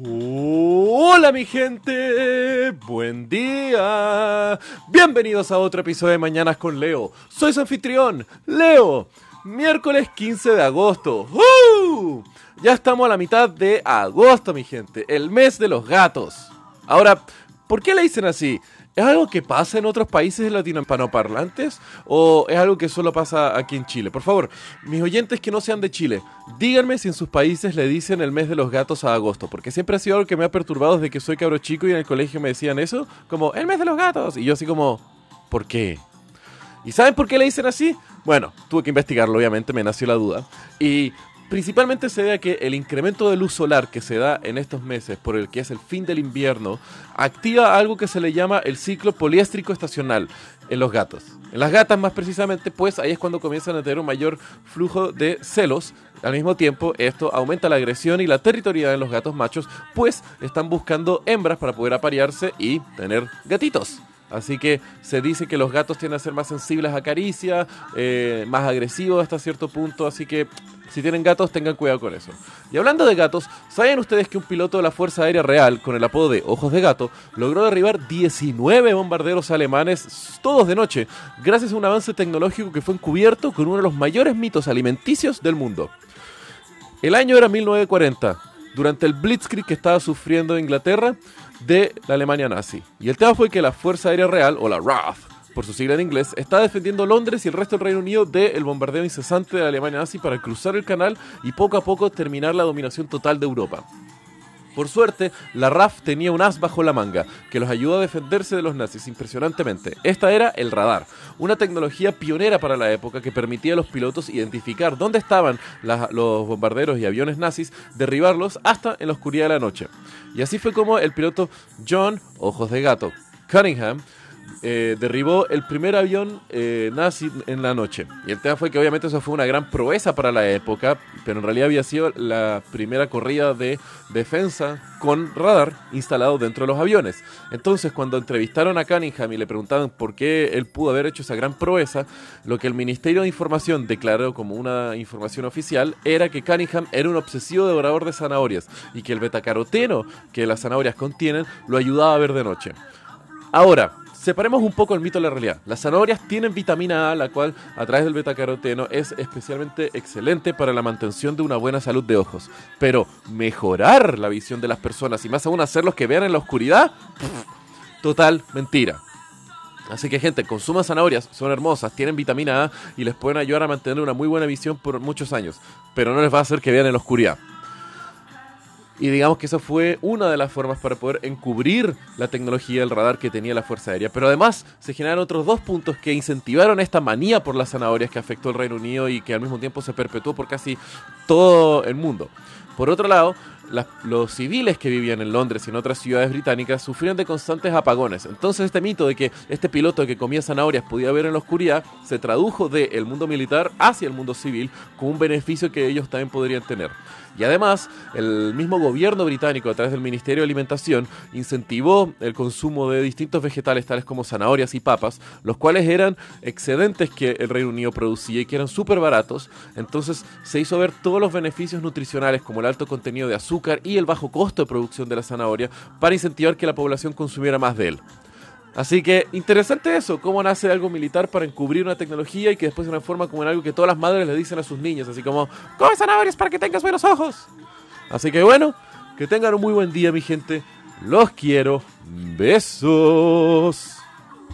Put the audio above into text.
Hola mi gente, buen día. Bienvenidos a otro episodio de Mañanas con Leo. Soy su anfitrión, Leo. Miércoles 15 de agosto. ¡Uh! Ya estamos a la mitad de agosto, mi gente, el mes de los gatos. Ahora, ¿por qué le dicen así? ¿Es algo que pasa en otros países latinohispanoparlantes o es algo que solo pasa aquí en Chile? Por favor, mis oyentes que no sean de Chile, díganme si en sus países le dicen el mes de los gatos a agosto, porque siempre ha sido algo que me ha perturbado desde que soy cabro chico y en el colegio me decían eso, como el mes de los gatos, y yo así como, ¿por qué? ¿Y saben por qué le dicen así? Bueno, tuve que investigarlo, obviamente, me nació la duda. Y Principalmente se debe a que el incremento de luz solar que se da en estos meses por el que es el fin del invierno activa algo que se le llama el ciclo poliéstrico estacional en los gatos. En las gatas más precisamente, pues ahí es cuando comienzan a tener un mayor flujo de celos. Al mismo tiempo, esto aumenta la agresión y la territorialidad en los gatos machos, pues están buscando hembras para poder aparearse y tener gatitos. Así que se dice que los gatos tienden a ser más sensibles a caricia, eh, más agresivos hasta cierto punto, así que si tienen gatos, tengan cuidado con eso. Y hablando de gatos, ¿saben ustedes que un piloto de la Fuerza Aérea Real, con el apodo de Ojos de Gato, logró derribar 19 bombarderos alemanes todos de noche, gracias a un avance tecnológico que fue encubierto con uno de los mayores mitos alimenticios del mundo? El año era 1940, durante el Blitzkrieg que estaba sufriendo Inglaterra de la Alemania nazi. Y el tema fue que la Fuerza Aérea Real, o la RAF, por su sigla en inglés, está defendiendo Londres y el resto del Reino Unido del bombardeo incesante de la Alemania nazi para cruzar el canal y poco a poco terminar la dominación total de Europa. Por suerte, la RAF tenía un as bajo la manga, que los ayudó a defenderse de los nazis impresionantemente. Esta era el radar, una tecnología pionera para la época que permitía a los pilotos identificar dónde estaban los bombarderos y aviones nazis, derribarlos hasta en la oscuridad de la noche. Y así fue como el piloto John Ojos de Gato Cunningham eh, derribó el primer avión eh, nazi en la noche. Y el tema fue que obviamente eso fue una gran proeza para la época, pero en realidad había sido la primera corrida de defensa con radar instalado dentro de los aviones. Entonces cuando entrevistaron a Cunningham y le preguntaban por qué él pudo haber hecho esa gran proeza, lo que el Ministerio de Información declaró como una información oficial era que Cunningham era un obsesivo devorador de zanahorias y que el betacaroteno que las zanahorias contienen lo ayudaba a ver de noche. Ahora, separemos un poco el mito de la realidad. Las zanahorias tienen vitamina A, la cual a través del betacaroteno es especialmente excelente para la mantención de una buena salud de ojos. Pero mejorar la visión de las personas y más aún hacerlos que vean en la oscuridad, total mentira. Así que gente, consuman zanahorias, son hermosas, tienen vitamina A y les pueden ayudar a mantener una muy buena visión por muchos años, pero no les va a hacer que vean en la oscuridad. Y digamos que esa fue una de las formas para poder encubrir la tecnología del radar que tenía la Fuerza Aérea. Pero además se generaron otros dos puntos que incentivaron esta manía por las zanahorias que afectó al Reino Unido y que al mismo tiempo se perpetuó por casi todo el mundo. Por otro lado, los civiles que vivían en Londres y en otras ciudades británicas sufrían de constantes apagones. Entonces este mito de que este piloto que comía zanahorias podía ver en la oscuridad se tradujo del mundo militar hacia el mundo civil con un beneficio que ellos también podrían tener. Y además, el mismo gobierno británico, a través del Ministerio de Alimentación, incentivó el consumo de distintos vegetales, tales como zanahorias y papas, los cuales eran excedentes que el Reino Unido producía y que eran súper baratos. Entonces se hizo ver todos los beneficios nutricionales, como el alto contenido de azúcar y el bajo costo de producción de la zanahoria, para incentivar que la población consumiera más de él. Así que interesante eso, cómo nace algo militar para encubrir una tecnología y que después se transforma como en algo que todas las madres le dicen a sus niños, así como, come zanahorias para que tengas buenos ojos. Así que bueno, que tengan un muy buen día mi gente, los quiero, besos.